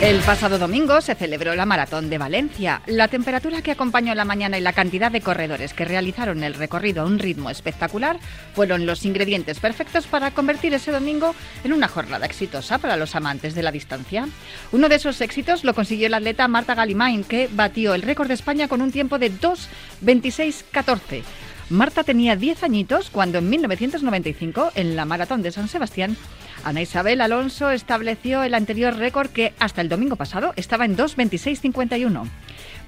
El pasado domingo se celebró la Maratón de Valencia. La temperatura que acompañó la mañana y la cantidad de corredores que realizaron el recorrido a un ritmo espectacular fueron los ingredientes perfectos para convertir ese domingo en una jornada exitosa para los amantes de la distancia. Uno de esos éxitos lo consiguió la atleta Marta Galimain, que batió el récord de España con un tiempo de 2.26.14. Marta tenía 10 añitos cuando en 1995, en la Maratón de San Sebastián, Ana Isabel Alonso estableció el anterior récord que hasta el domingo pasado estaba en 2.26.51.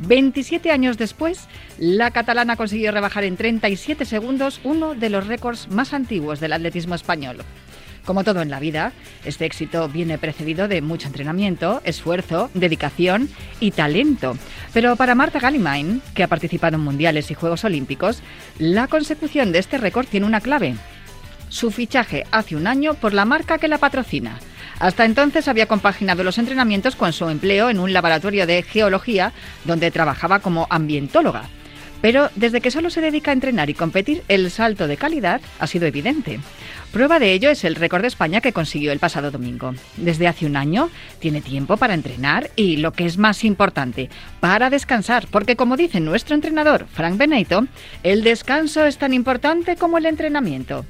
27 años después, la catalana consiguió rebajar en 37 segundos uno de los récords más antiguos del atletismo español. Como todo en la vida, este éxito viene precedido de mucho entrenamiento, esfuerzo, dedicación y talento. Pero para Marta Galimain, que ha participado en mundiales y Juegos Olímpicos, la consecución de este récord tiene una clave, su fichaje hace un año por la marca que la patrocina. Hasta entonces había compaginado los entrenamientos con su empleo en un laboratorio de geología donde trabajaba como ambientóloga. Pero desde que solo se dedica a entrenar y competir, el salto de calidad ha sido evidente. Prueba de ello es el récord de España que consiguió el pasado domingo. Desde hace un año tiene tiempo para entrenar y, lo que es más importante, para descansar, porque como dice nuestro entrenador, Frank Benito, el descanso es tan importante como el entrenamiento.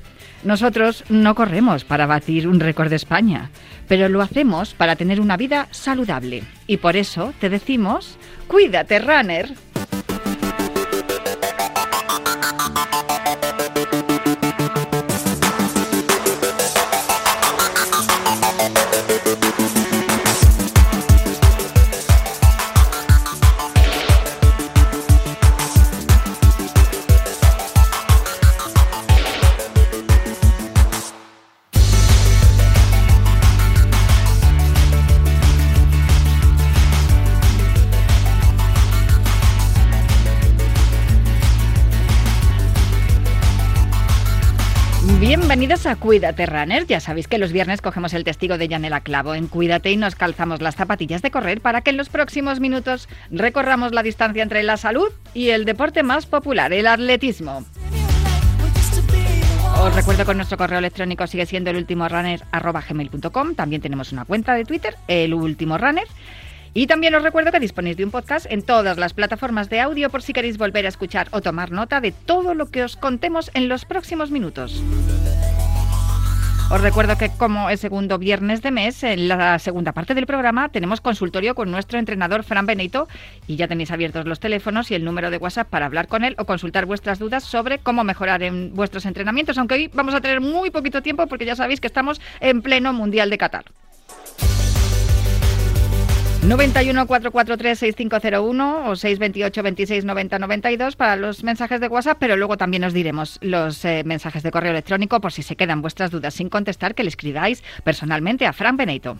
Nosotros no corremos para batir un récord de España, pero lo hacemos para tener una vida saludable. Y por eso te decimos, cuídate, runner. Bienvenidos a Cuídate Runner. Ya sabéis que los viernes cogemos el testigo de Yanela Clavo en Cuídate y nos calzamos las zapatillas de correr para que en los próximos minutos recorramos la distancia entre la salud y el deporte más popular, el atletismo. Os recuerdo que nuestro correo electrónico sigue siendo el último runner También tenemos una cuenta de Twitter, el último runner. Y también os recuerdo que disponéis de un podcast en todas las plataformas de audio por si queréis volver a escuchar o tomar nota de todo lo que os contemos en los próximos minutos. Os recuerdo que como es segundo viernes de mes, en la segunda parte del programa tenemos consultorio con nuestro entrenador Fran Benito y ya tenéis abiertos los teléfonos y el número de WhatsApp para hablar con él o consultar vuestras dudas sobre cómo mejorar en vuestros entrenamientos, aunque hoy vamos a tener muy poquito tiempo porque ya sabéis que estamos en pleno Mundial de Qatar. 91 443 6501 o 628 26 90 92 para los mensajes de WhatsApp, pero luego también os diremos los eh, mensajes de correo electrónico por si se quedan vuestras dudas sin contestar, que le escribáis personalmente a Fran Benito.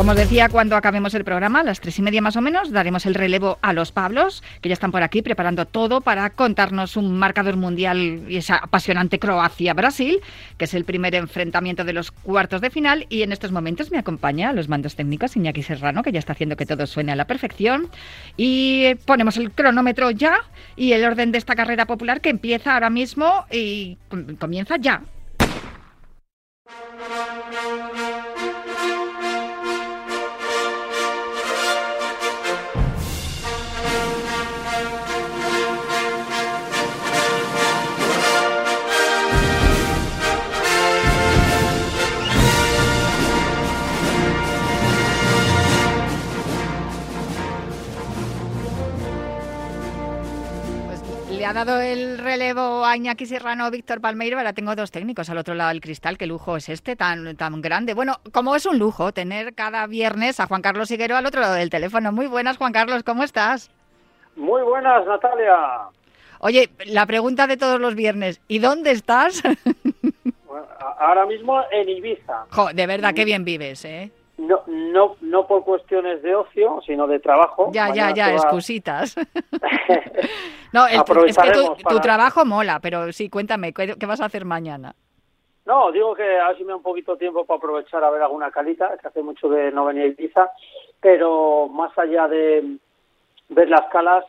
Como os decía, cuando acabemos el programa, a las tres y media más o menos, daremos el relevo a los Pablos, que ya están por aquí preparando todo para contarnos un marcador mundial y esa apasionante Croacia-Brasil, que es el primer enfrentamiento de los cuartos de final. Y en estos momentos me acompaña a los mandos técnicos Iñaki Serrano, que ya está haciendo que todo suene a la perfección. Y ponemos el cronómetro ya y el orden de esta carrera popular que empieza ahora mismo y comienza ya. Ha dado el relevo a Iñaki Serrano, Víctor Palmeiro. Ahora tengo dos técnicos al otro lado del cristal. ¿Qué lujo es este tan, tan grande? Bueno, como es un lujo tener cada viernes a Juan Carlos Higuero al otro lado del teléfono. Muy buenas, Juan Carlos, ¿cómo estás? Muy buenas, Natalia. Oye, la pregunta de todos los viernes, ¿y dónde estás? ahora mismo en Ibiza. de verdad, qué bien vives, ¿eh? No, no, no por cuestiones de ocio, sino de trabajo. Ya, ya, ya, excusitas. no, es, que tu, trabajo mola, pero sí, cuéntame, ¿qué, vas a hacer mañana? No, digo que a ver si me da un poquito tiempo para aprovechar a ver alguna calita, que hace mucho que no venía a Ibiza, pero más allá de ver las calas,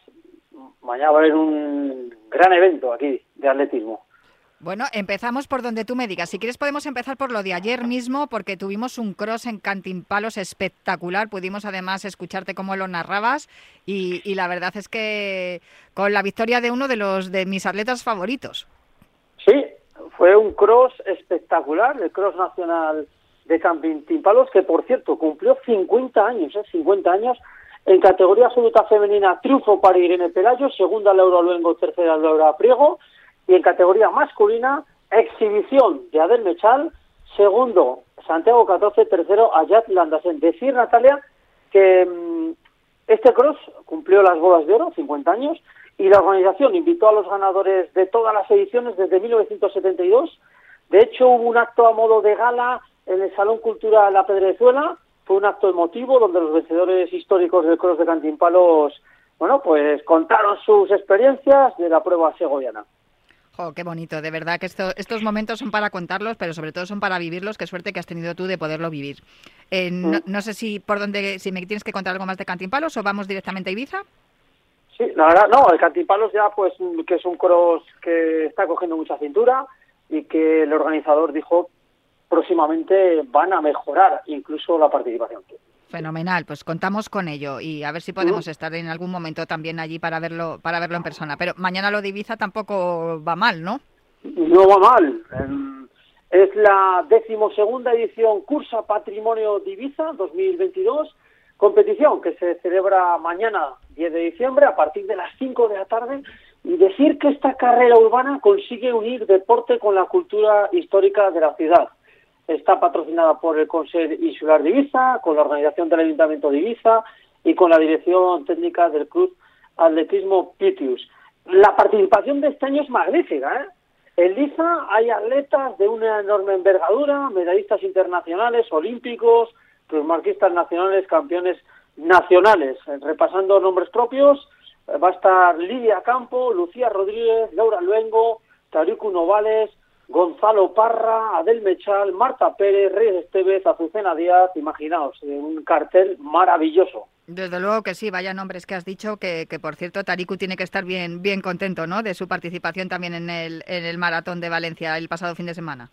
mañana va a haber un gran evento aquí de atletismo. Bueno, empezamos por donde tú me digas. Si quieres podemos empezar por lo de ayer mismo, porque tuvimos un cross en Cantimpalos espectacular. Pudimos además escucharte cómo lo narrabas y, la verdad es que con la victoria de uno de los de mis atletas favoritos. Sí, fue un cross espectacular, el cross nacional de Cantimpalos, que por cierto cumplió 50 años, ¿eh? 50 años. En categoría absoluta femenina, triunfo para Irene Pelayo, segunda Laura Luengo, tercera Laura Priego y en categoría masculina, exhibición de Adel Mechal, segundo Santiago 14, tercero Ayat Landasen. Decir, Natalia, que mm, este cross cumplió las bodas de oro, 50 años, y la organización invitó a los ganadores de todas las ediciones desde 1972. De hecho, hubo un acto a modo de gala en el Salón Cultural La Pedrezuela. Fue un acto emotivo donde los vencedores históricos del cross de Cantimpalos, bueno, pues contaron sus experiencias de la prueba segoviana. Oh, qué bonito, de verdad que estos momentos son para contarlos, pero sobre todo son para vivirlos. Qué suerte que has tenido tú de poderlo vivir. Eh, mm. no, sé si por dónde, si me tienes que contar algo más de Cantimpalos o vamos directamente a Ibiza. Sí, la verdad, no, el Cantimpalos ya pues que es un cross que está cogiendo mucha cintura y que el organizador dijo próximamente van a mejorar incluso la participación. Fenomenal, pues contamos con ello y a ver si podemos estar en algún momento también allí para verlo, para verlo en persona. Pero mañana lo de Ibiza tampoco va mal, ¿no? No va mal. Em, es la decimosegunda edición Cursa Patrimonio de Ibiza 2022, competición que se celebra mañana 10 de diciembre a partir de las 5 de la tarde y decir que esta carrera urbana consigue unir deporte con la cultura histórica de la ciudad está patrocinada por el Consejo Insular de Ibiza, con la organización del Ayuntamiento de Ibiza y con la dirección técnica del Club Atletismo Pitius. La participación de este año es magnífica. ¿eh? En Liza hay atletas de una enorme envergadura, medallistas internacionales, olímpicos, marquistas nacionales, campeones nacionales. Repasando nombres propios, va a estar Lidia Campo, Lucía Rodríguez, Laura Luengo, Tariku Novales, Gonzalo Parra, Adel Mechal, Marta Pérez, Reyes Estevez, Azucena Díaz, imaginaos, un cartel maravilloso. Desde luego que sí, vaya nombres que has dicho, que, que por cierto Tariku tiene que estar bien, bien contento ¿no? de su participación también en el, en el Maratón de Valencia el pasado fin de semana.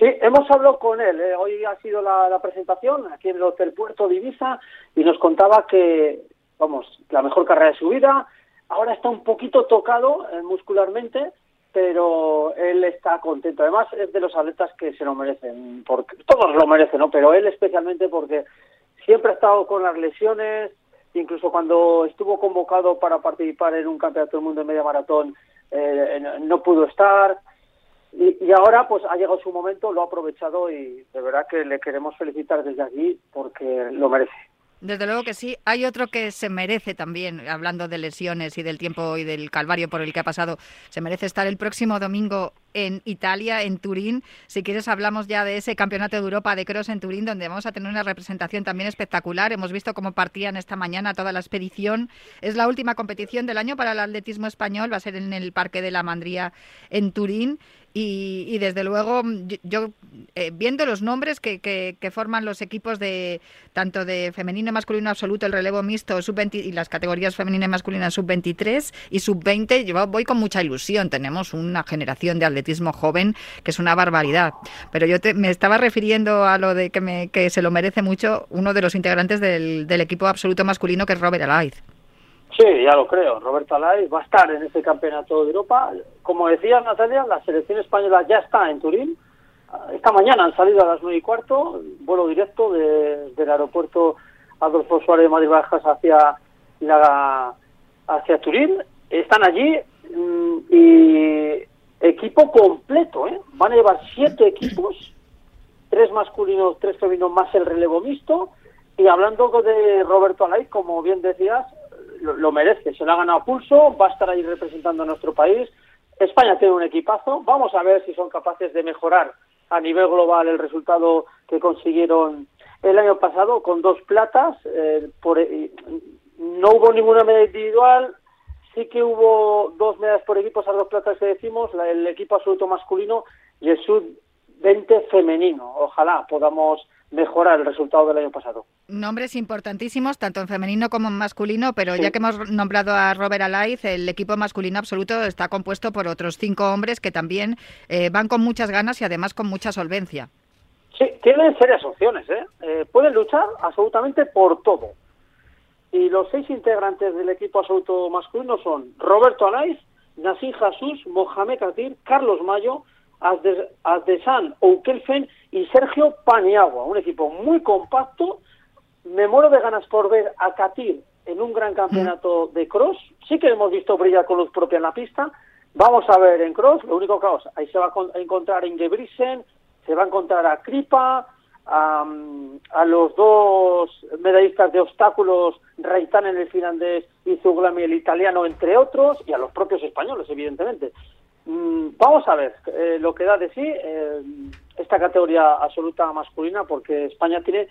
Sí, hemos hablado con él, ¿eh? hoy ha sido la, presentación aquí en el Hotel Puerto de Ibiza y nos contaba que, vamos, la mejor carrera de su vida, ahora está un poquito tocado eh, muscularmente, pero él está contento. Además, es de los atletas que se lo merecen, porque todos lo merecen, ¿no? Pero él especialmente porque siempre ha estado con las lesiones, incluso cuando estuvo convocado para participar en un campeonato del mundo de media maratón, eh, no pudo estar. Y, y, ahora, pues ha llegado su momento, lo ha aprovechado y de verdad que le queremos felicitar desde aquí porque lo merece. Desde luego que sí. Hay otro que se merece también, hablando de lesiones y del tiempo y del calvario por el que ha pasado, se merece estar el próximo domingo en Italia, en Turín. Si quieres hablamos ya de ese Campeonato de Europa de Cross en Turín, donde vamos a tener una representación también espectacular. Hemos visto cómo partían esta mañana toda la expedición. Es la última competición del año para el atletismo español, va a ser en el Parque de la Mandría en Turín. Y, desde luego, yo, eh, viendo los nombres que, que, forman los equipos de tanto de femenino y masculino absoluto, el relevo mixto sub y las categorías femenina y masculina sub-23 y sub-20, yo voy con mucha ilusión. Tenemos una generación de atletismo joven que es una barbaridad. Pero yo me estaba refiriendo a lo de que, me, que se lo merece mucho uno de los integrantes del, equipo absoluto masculino, que es Robert Alaiz. Sí, ya lo creo. Roberto Alay va a estar en este campeonato de Europa. Como decía Natalia, la selección española ya está en Turín. Esta mañana han salido a las nueve y cuarto, vuelo directo del aeropuerto Adolfo Suárez de Madrid Bajas hacia la hacia Turín. Están allí mm, y equipo completo, ¿eh? Van a llevar siete equipos, tres masculinos, tres femeninos más el relevo mixto. Y hablando de Roberto Alay, como bien decías, lo, merece, se lo ha ganado pulso, va a estar ahí representando a nuestro país. España tiene un equipazo, vamos a ver si son capaces de mejorar a nivel global el resultado que consiguieron el año pasado con dos platas, eh, por, no hubo ninguna medalla individual, sí que hubo dos medallas por equipo, esas dos platas que decimos, el equipo absoluto masculino y el sub-20 femenino. Ojalá podamos mejorar el resultado del año pasado. Nombres importantísimos, tanto en femenino como en masculino, pero ya que hemos nombrado a Robert Alaiz, el equipo masculino absoluto está compuesto por otros cinco hombres que también eh, van con muchas ganas y además con mucha solvencia. Sí, tienen serias opciones, ¿eh? ¿eh? pueden luchar absolutamente por todo. Y los seis integrantes del equipo absoluto masculino son Roberto Alaiz, Nassim Jesús, Mohamed Katir, Carlos Mayo, Azdesan Oukelfen y Sergio Paniagua. Un equipo muy compacto. Me muero de ganas por ver a Katir en un gran campeonato de cross. Sí que hemos visto brillar con luz propia en la pista. Vamos a ver en cross. Lo único que ahí se va a encontrar Ingebrigtsen, se va a encontrar a Kripa, a, a, los dos medallistas de obstáculos, Reitán en el finlandés y Zuglami el italiano, entre otros, y a los propios españoles, evidentemente. Mm, vamos a ver eh, lo que da de sí eh, esta categoría absoluta masculina, porque España tiene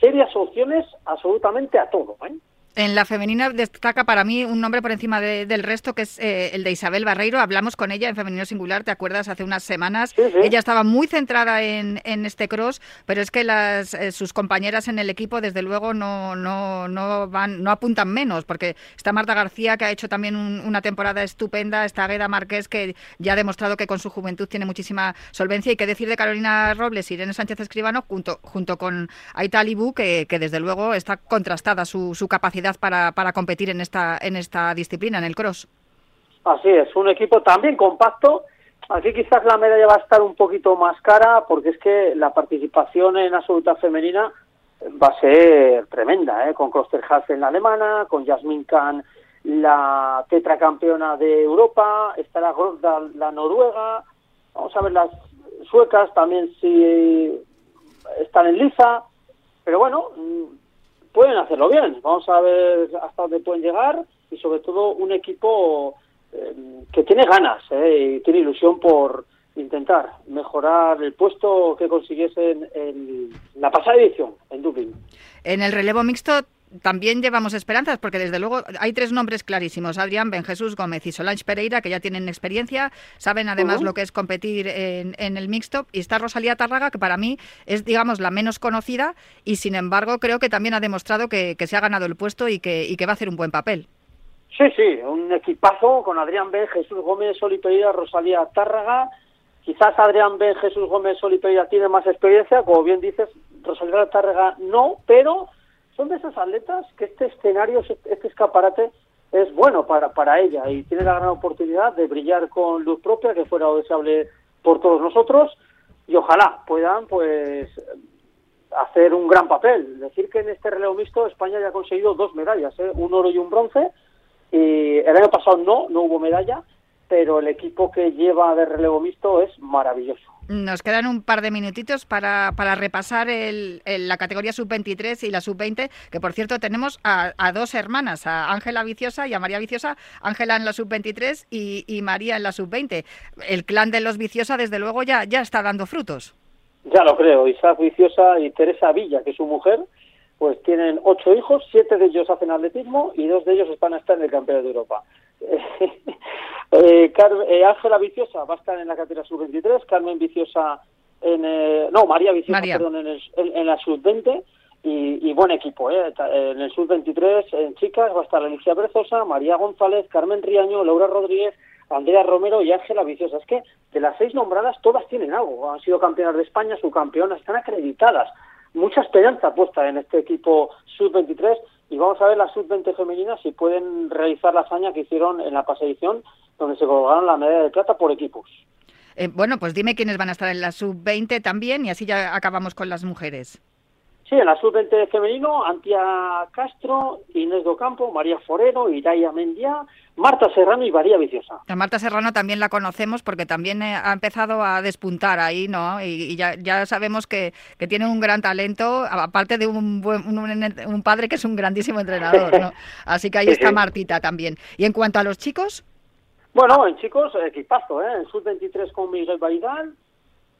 serias opciones absolutamente a todo. ¿eh? En la femenina destaca para mí un nombre por encima del resto, que es eh, el de Isabel Barreiro. Hablamos con ella en femenino singular, ¿te acuerdas? Hace unas semanas. Ella estaba muy centrada en, este cross, pero es que las, eh, sus compañeras en el equipo, desde luego, no, no, no, van, no apuntan menos, porque está Marta García, que ha hecho también una temporada estupenda, está Gueda Márquez, que ya ha demostrado que con su juventud tiene muchísima solvencia. Y qué decir de Carolina Robles y Irene Sánchez Escribano, junto, junto con Aita que, que desde luego está contrastada su, su capacidad para, para competir en esta, en esta disciplina, en el cross. Así es, un equipo también compacto. Aquí quizás la medalla va a estar un poquito más cara porque es que la participación en absoluta femenina va a ser tremenda, ¿eh? con en la alemana, con Jasmine Kahn la tetracampeona de Europa, estará Grodal la noruega, vamos a ver las suecas también si están en liza, pero bueno, pueden hacerlo bien. Vamos a ver hasta dónde pueden llegar y sobre todo un equipo eh, que tiene ganas eh, y tiene ilusión por intentar mejorar el puesto que consiguiesen en la pasada edición en Dublín. En el relevo mixto también llevamos esperanzas, porque desde luego hay tres nombres clarísimos, Adrián Ben Jesús Gómez y Solange Pereira, que ya tienen experiencia, saben además lo que es competir en, el mixto, y está Rosalía Tarraga, que para mí es, digamos, la menos conocida, y sin embargo creo que también ha demostrado que, se ha ganado el puesto y que, y que va a hacer un buen papel. Sí, sí, un equipazo con Adrián Ben Jesús Gómez, Soli Pereira, Rosalía Tárraga. Quizás Adrián Ben Jesús Gómez, Soli Pereira tiene más experiencia, como bien dices, Rosalía Tárraga no, pero son de esas atletas que este escenario, este escaparate es bueno para, para ella y tiene la gran oportunidad de brillar con luz propia, que fuera deseable por todos nosotros, y ojalá puedan pues hacer un gran papel. Decir que en este relevo mixto España ya ha conseguido dos medallas, ¿eh? un oro y un bronce, y el año pasado no, no hubo medalla, pero el equipo que lleva de relevo mixto es maravilloso. Nos quedan un par de minutitos para, para repasar el, la categoría sub-23 y la sub-20, que por cierto tenemos a, dos hermanas, a Ángela Viciosa y a María Viciosa, Ángela en la sub-23 y, y, María en la sub-20. El clan de los Viciosa, desde luego, ya, ya está dando frutos. Ya lo creo, Isaac Viciosa y Teresa Villa, que es su mujer, pues tienen ocho hijos, siete de ellos hacen atletismo y dos de ellos van a estar en el Campeonato de Europa. Eh, eh, Ángela Viciosa va a estar en la categoría sub-23, Carmen Viciosa en... Eh, no, María Viciosa, perdón, en, la sub-20 y, buen equipo, ¿eh? En el sub-23, en chicas, va a estar Alicia Brezosa, María González, Carmen Riaño, Laura Rodríguez, Andrea Romero y Ángela Viciosa. Es que de las seis nombradas todas tienen algo. Han sido campeonas de España, subcampeonas, están acreditadas. Mucha esperanza puesta en este equipo sub-23 y vamos a ver las sub-20 femeninas si pueden realizar la hazaña que hicieron en la pasada edición, donde se colgaron la medalla de plata por equipos. Eh, bueno, pues dime quiénes van a estar en la sub-20 también y así ya acabamos con las mujeres. Sí, en la sub-20 femenino, Antia Castro, Inés Docampo, María Forero, Iraya Mendia, Marta Serrano y María Viciosa. A Marta Serrano también la conocemos porque también eh, ha empezado a despuntar ahí, ¿no? Y, ya, ya, sabemos que, que, tiene un gran talento, aparte de un, un, padre que es un grandísimo entrenador, ¿no? Así que ahí está Martita también. ¿Y en cuanto a los chicos? Bueno, en chicos, equipazo, ¿eh? En sub-23 con Miguel Baidal,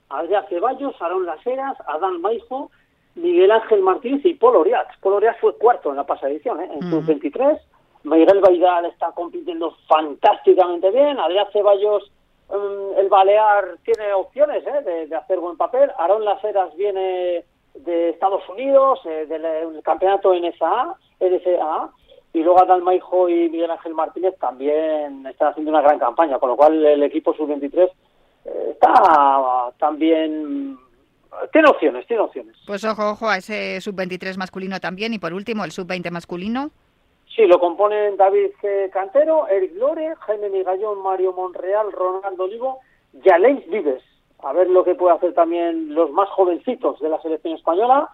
Adrián Ceballos, Aarón Laseras, Adán Maijo, Miguel Ángel Martínez y Paul Oriax. Paul Oriax fue cuarto en la pasada edición, ¿eh? en sub-23. Miguel Baidal está compitiendo fantásticamente bien. Adrián Ceballos, mm, el Balear, tiene opciones ¿eh? de, hacer buen papel. Aarón Laseras viene de Estados Unidos, eh, del campeonato NSA, NSA. Y luego Adalmaijo y Miguel Ángel Martínez también están haciendo una gran campaña, con lo cual el equipo sub-23 eh, está también tiene opciones, tiene opciones. Pues ojo, ojo a ese sub-23 masculino también y por último el sub-20 masculino. Sí, lo componen David Cantero, Eric Lore, Jaime Migallón, Mario Monreal, Ronaldo Olivo y Aleix Vives. A ver lo que puede hacer también los más jovencitos de la selección española.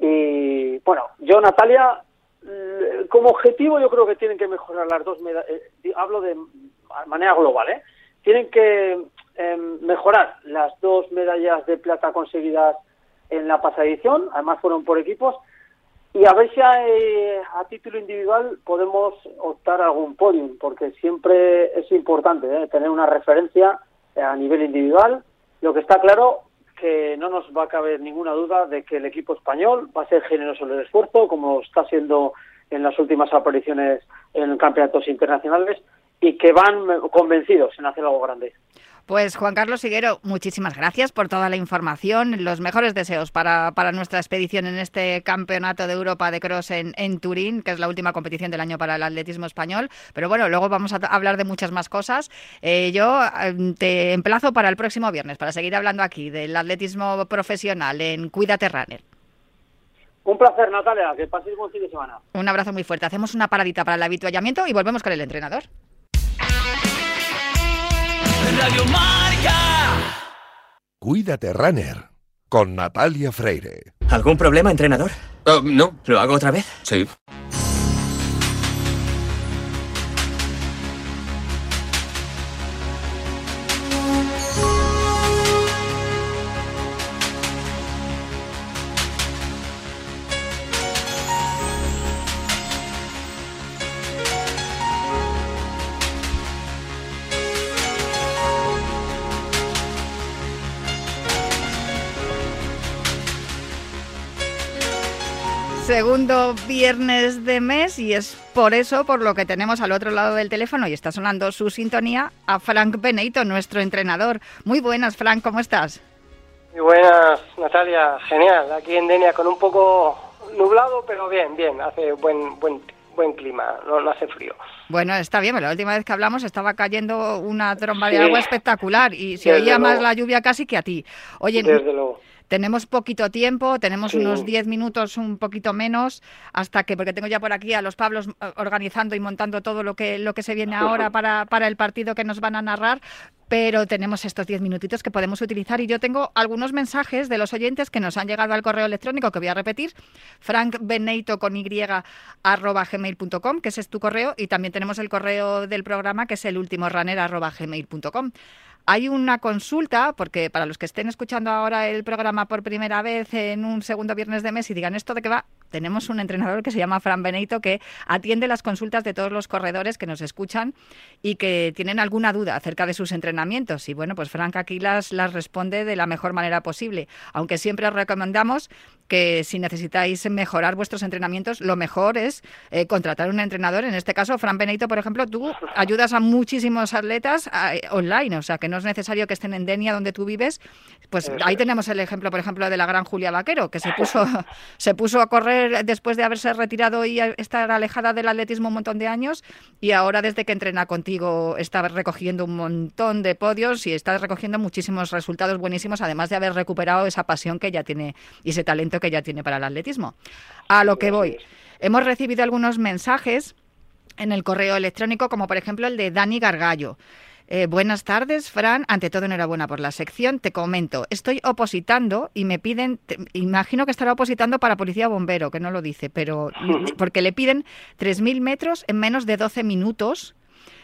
Y bueno, yo, Natalia, mm, como objetivo yo creo que tienen que mejorar las dos medallas. Eh, hablo de manera global, ¿eh? Tienen que em, mejorar las dos medallas de plata conseguidas en la pasada edición, además fueron por equipos, y a ver si a, título individual podemos optar a algún podium, porque siempre es importante ¿eh? tener una referencia a nivel individual. Lo que está claro que no nos va a caber ninguna duda de que el equipo español va a ser generoso en el esfuerzo, como está siendo en las últimas apariciones en campeonatos internacionales, y que van convencidos en hacer algo grande. Pues Juan Carlos Siguero, muchísimas gracias por toda la información, los mejores deseos para, para nuestra expedición en este Campeonato de Europa de Cross en, en, Turín, que es la última competición del año para el atletismo español. Pero bueno, luego vamos a hablar de muchas más cosas. Eh, yo em, te emplazo para el próximo viernes, para seguir hablando aquí del atletismo profesional en Cuídate Runner. Un placer, Natalia, que paséis buen fin de semana. Un abrazo muy fuerte. Hacemos una paradita para el habituallamiento y volvemos con el entrenador. Radio Marca. Cuídate, Runner, con Natalia Freire. ¿Algún problema, entrenador? Oh, no. ¿Lo hago otra vez? Sí. Segundo viernes de mes y es por eso por lo que tenemos al otro lado del teléfono y está sonando su sintonía a Frank Beneito, nuestro entrenador. Muy buenas, Frank, ¿cómo estás? Muy buenas, Natalia, genial. Aquí en Denia con un poco nublado, pero bien, bien, hace buen buen buen clima, no, hace frío. Bueno, está bien, pero la última vez que hablamos estaba cayendo una tromba de agua espectacular y se oía más la lluvia casi que a ti. Oye, desde luego tenemos poquito tiempo, tenemos unos 10 minutos, un poquito menos, hasta que, porque tengo ya por aquí a los Pablos eh, organizando y montando todo lo que, lo que se viene ahora para, para el partido que nos van a narrar, pero tenemos estos 10 minutitos que podemos utilizar. Y yo tengo algunos mensajes de los oyentes que nos han llegado al correo electrónico que voy a repetir, frankbeneito con y arroba gmail.com, que ese es tu correo, y también tenemos el correo del programa que es el último runner arroba gmail.com. Hay una consulta, porque para los que estén escuchando ahora el programa por primera vez en un segundo viernes de mes y digan esto de que va, tenemos un entrenador que se llama Fran Benito que atiende las consultas de todos los corredores que nos escuchan y que tienen alguna duda acerca de sus entrenamientos. Y bueno, pues Frank aquí las, las responde de la mejor manera posible, aunque siempre os recomendamos que si necesitáis mejorar vuestros entrenamientos, lo mejor es eh, contratar un entrenador. En este caso, Fran Benito, por ejemplo, tú ayudas a muchísimos atletas eh, online, o sea que no es necesario que estén en Denia donde tú vives. Pues ahí tenemos el ejemplo, por ejemplo, de la gran Julia Vaquero, que se puso, se puso a correr después de haberse retirado y estar alejada del atletismo un montón de años y ahora desde que entrena contigo está recogiendo un montón de podios y está recogiendo muchísimos resultados buenísimos, además de haber recuperado esa pasión que ella tiene y ese talento que ya tiene para el atletismo. A lo que voy. Hemos recibido algunos mensajes en el correo electrónico, como por ejemplo el de Dani Gargallo. Eh, buenas tardes, Fran. Ante todo, enhorabuena por la sección. Te comento, estoy opositando y me piden, imagino que estará opositando para policía bombero, que no lo dice, pero porque le piden 3.000 metros en menos de 12 minutos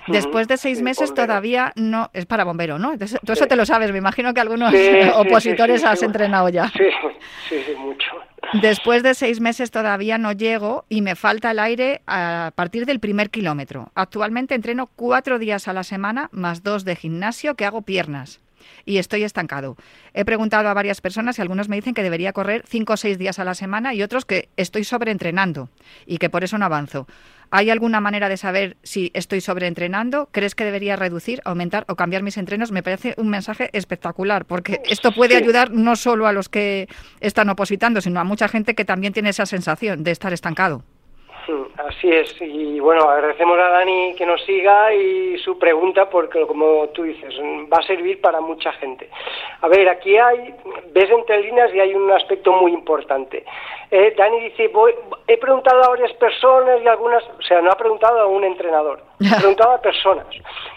Después de seis meses todavía no es para bombero, ¿no? tú eso te lo sabes, me imagino que algunos opositores has entrenado ya. Sí, sí, mucho. Después de seis meses todavía no llego y me falta el aire a partir del primer kilómetro. Actualmente entreno cuatro días a la semana más dos de gimnasio que hago piernas. Y estoy estancado. He preguntado a varias personas y algunos me dicen que debería correr cinco o seis días a la semana y otros que estoy sobreentrenando y que por eso no avanzo. ¿Hay alguna manera de saber si estoy sobreentrenando? ¿Crees que debería reducir, aumentar o cambiar mis entrenos? Me parece un mensaje espectacular, porque esto puede ayudar no solo a los que están opositando, sino a mucha gente que también tiene esa sensación de estar estancado. Así es, y bueno, agradecemos a Dani que nos siga y su pregunta porque como tú dices, va a servir para mucha gente. A ver, aquí hay, ves entre líneas y hay un aspecto muy importante. Eh, Dani dice, voy, he preguntado a varias personas y algunas, o sea, no ha preguntado a un entrenador, ha preguntado a personas.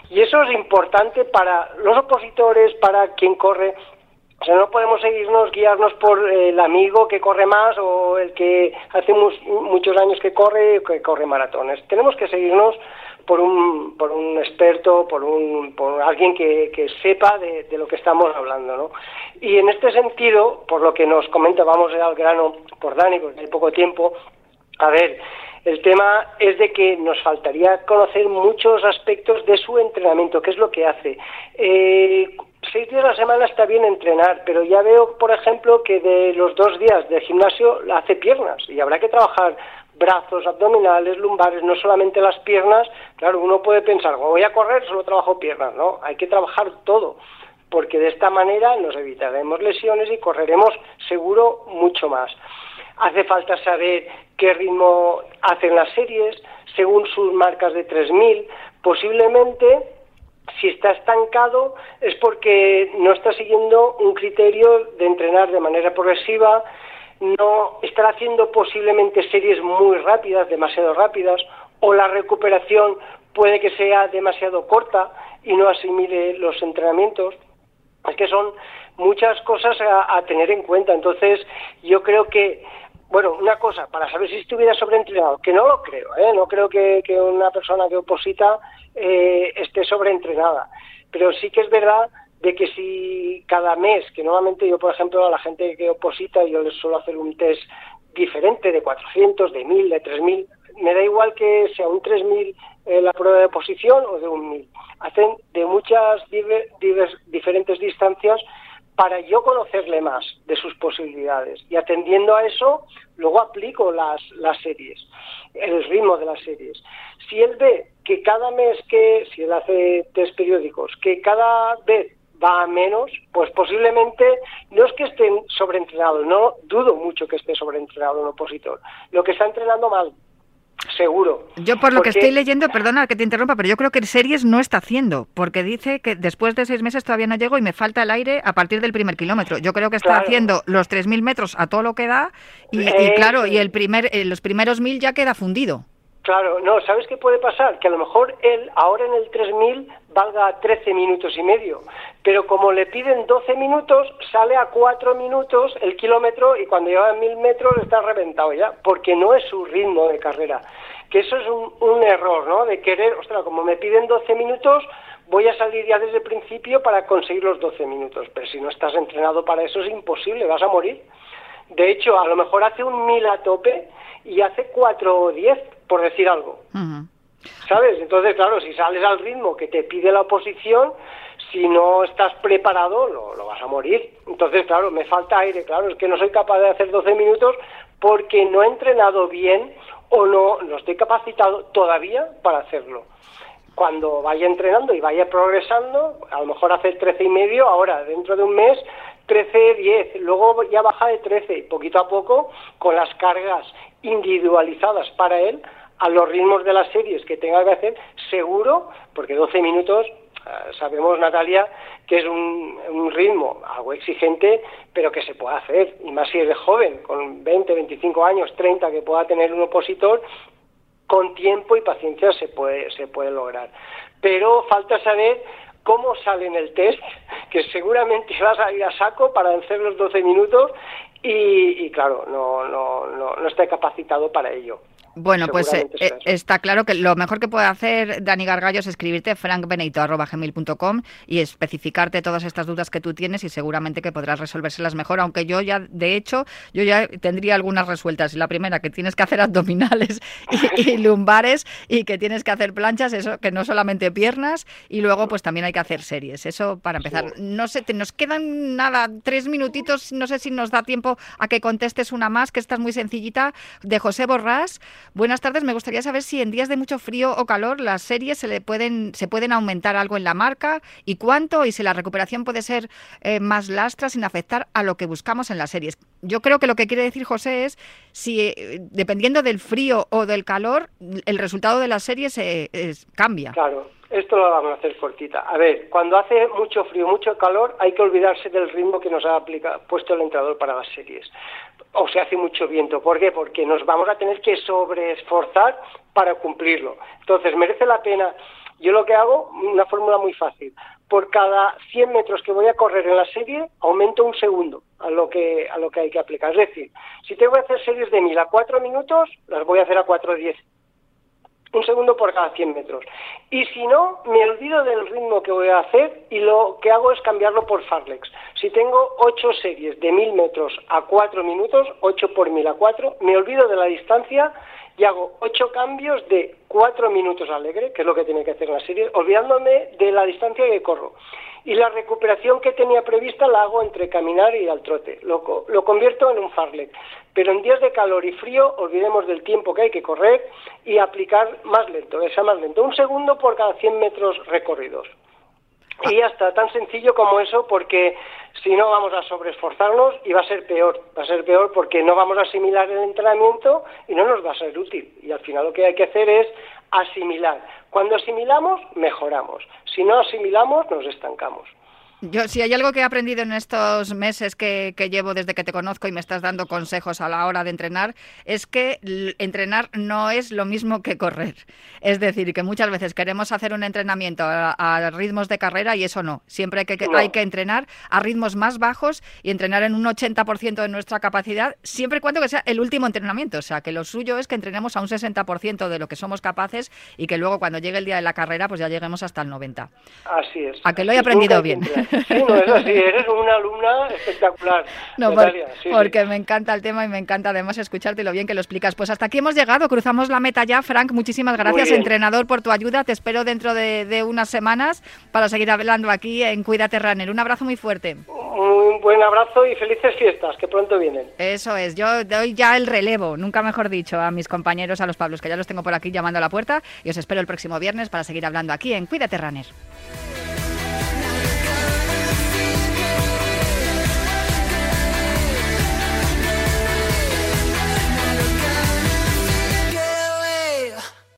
Y eso es importante para los opositores, para quien corre, o sea, no podemos seguirnos, guiarnos por el amigo que corre más o el que hace muchos años que corre, que corre maratones. Tenemos que seguirnos por un, por un experto, por, un, por alguien que, sepa de, de, lo que estamos hablando. ¿no? Y en este sentido, por lo que nos comenta, vamos al grano por Dani, porque hay poco tiempo, a ver, el tema es de que nos faltaría conocer muchos aspectos de su entrenamiento, qué es lo que hace. Eh, seis días a la semana está bien entrenar, pero ya veo, por ejemplo, que de los dos días de gimnasio hace piernas y habrá que trabajar brazos, abdominales, lumbares, no solamente las piernas. Claro, uno puede pensar, voy a correr, solo trabajo piernas, ¿no? Hay que trabajar todo, porque de esta manera nos evitaremos lesiones y correremos seguro mucho más. Hace falta saber qué ritmo hacen las series, según sus marcas de 3000, posiblemente si está estancado es porque no está siguiendo un criterio de entrenar de manera progresiva, no estará haciendo posiblemente series muy rápidas, demasiado rápidas, o la recuperación puede que sea demasiado corta y no asimile los entrenamientos. Es que son muchas cosas a, tener en cuenta. Entonces, yo creo que bueno, una cosa, para saber si estuviera sobreentrenado, que no lo creo, ¿eh? no creo que, una persona que oposita eh, esté sobreentrenada. Pero sí que es verdad de que si cada mes, que normalmente yo, por ejemplo, a la gente que oposita, yo les suelo hacer un test diferente de 400, de 1000, de 3000, me da igual que sea un 3000 eh, la prueba de oposición o de un 1000. Hacen de muchas diferentes distancias para yo conocerle más de sus posibilidades y atendiendo a eso luego aplico las, las series, el ritmo de las series. Si él ve que cada mes que, si él hace test periódicos, que cada vez va a menos, pues posiblemente no es que esté sobreentrenado, no dudo mucho que esté sobreentrenado un opositor, lo que está entrenando mal, Seguro. Yo por lo que estoy leyendo, perdona que te interrumpa, pero yo creo que series no está haciendo, porque dice que después de seis meses todavía no llego y me falta el aire a partir del primer kilómetro. Yo creo que está haciendo los 3.000 metros a todo lo que da y, claro, y el primer, eh, los primeros mil ya queda fundido. Claro, no, ¿sabes qué puede pasar? Que a lo mejor él ahora en el 3000 valga 13 minutos y medio, pero como le piden 12 minutos, sale a 4 minutos el kilómetro y cuando lleva 1000 metros está reventado ya, porque no es su ritmo de carrera. Que eso es un, un error, ¿no? De querer, ostras, como me piden 12 minutos, voy a salir ya desde el principio para conseguir los 12 minutos, pero si no estás entrenado para eso es imposible, vas a morir. De hecho, a lo mejor hace un 1000 a tope y hace 4 o 10 por decir algo. ¿Sabes? Entonces, claro, si sales al ritmo que te pide la oposición, si no estás preparado, lo, lo, vas a morir. Entonces, claro, me falta aire, claro, es que no soy capaz de hacer 12 minutos porque no he entrenado bien o no, no estoy capacitado todavía para hacerlo. Cuando vaya entrenando y vaya progresando, a lo mejor hace 13 y medio, ahora dentro de un mes 13, 10, luego ya baja de 13 y poquito a poco con las cargas individualizadas para él a los ritmos de las series que tenga que hacer, seguro, porque 12 minutos, eh, sabemos Natalia, que es un, ritmo algo exigente, pero que se puede hacer, y más si es de joven, con 20, 25 años, 30 que pueda tener un opositor, con tiempo y paciencia se puede, se puede lograr. Pero falta saber cómo sale en el test, que seguramente vas a ir a saco para hacer los 12 minutos y, claro, no, no, no, no está capacitado para ello. Bueno, pues eh, eh, está claro que lo mejor que puede hacer Dani Gargallo es escribirte frankbenito.com y especificarte todas estas dudas que tú tienes y seguramente que podrás resolvérselas mejor, aunque yo ya, de hecho, yo ya tendría algunas resueltas. La primera, que tienes que hacer abdominales y, lumbares y que tienes que hacer planchas, eso que no solamente piernas, y luego pues también hay que hacer series. Eso para empezar. No sé, te, nos quedan nada, tres minutitos, no sé si nos da tiempo a que contestes una más, que esta es muy sencillita, de José Borrás. Buenas tardes, me gustaría saber si en días de mucho frío o calor las series se le pueden se pueden aumentar algo en la marca y cuánto y si la recuperación puede ser eh, más lastra sin afectar a lo que buscamos en las series. Yo creo que lo que quiere decir José es si eh, dependiendo del frío o del calor el resultado de las series se cambia. Claro. Esto lo vamos a hacer cortita. A ver, cuando hace mucho frío, mucho calor, hay que olvidarse del ritmo que nos ha puesto el entrenador para las series o se hace mucho viento. ¿Por qué? Porque nos vamos a tener que sobreesforzar para cumplirlo. Entonces, merece la pena. Yo lo que hago, una fórmula muy fácil. Por cada 100 metros que voy a correr en la serie, aumento un segundo a lo que, a lo que hay que aplicar. Es decir, si tengo que hacer series de 1000 a 4 minutos, las voy a hacer a 4.10 un segundo por cada 100 metros. Y si no, me olvido del ritmo que voy a hacer y lo que hago es cambiarlo por Farlex. Si tengo 8 series de 1000 metros a 4 minutos, 8 por 1000 a 4, me olvido de la distancia y hago 8 cambios de 4 minutos alegre, que es lo que tiene que hacer la serie, olvidándome de la distancia que corro y la recuperación que tenía prevista la hago entre caminar y al trote. Lo, lo convierto en un farlek. Pero en días de calor y frío, olvidemos del tiempo que hay que correr y aplicar más lento, que sea más lento. Un segundo por cada 100 metros recorridos. Y ya está, tan sencillo como eso, porque si no vamos a sobreesforzarnos y va a ser peor. Va a ser peor porque no vamos a asimilar el entrenamiento y no nos va a ser útil. Y al final lo que hay que hacer es asimilar. Cuando asimilamos, mejoramos. Si no asimilamos, nos estancamos. Yo, si hay algo que he aprendido en estos meses que, llevo desde que te conozco y me estás dando consejos a la hora de entrenar, es que entrenar no es lo mismo que correr. Es decir, que muchas veces queremos hacer un entrenamiento a, ritmos de carrera y eso no. Siempre hay que, hay que entrenar a ritmos más bajos y entrenar en un 80% de nuestra capacidad, siempre y cuando que sea el último entrenamiento. O sea, que lo suyo es que entrenemos a un 60% de lo que somos capaces y que luego cuando llegue el día de la carrera, pues ya lleguemos hasta el 90%. Así es. A que lo he aprendido bien. Sí, no es así, eres una alumna espectacular. No, porque me encanta el tema y me encanta además escucharte lo bien que lo explicas. Pues hasta aquí hemos llegado, cruzamos la meta ya. Frank, muchísimas gracias, entrenador, por tu ayuda. Te espero dentro de, unas semanas para seguir hablando aquí en Cuídate Runner. Un abrazo muy fuerte. Un buen abrazo y felices fiestas, que pronto vienen. Eso es, yo doy ya el relevo, nunca mejor dicho, a mis compañeros, a los Pablos, que ya los tengo por aquí llamando a la puerta y os espero el próximo viernes para seguir hablando aquí en Cuídate Runner.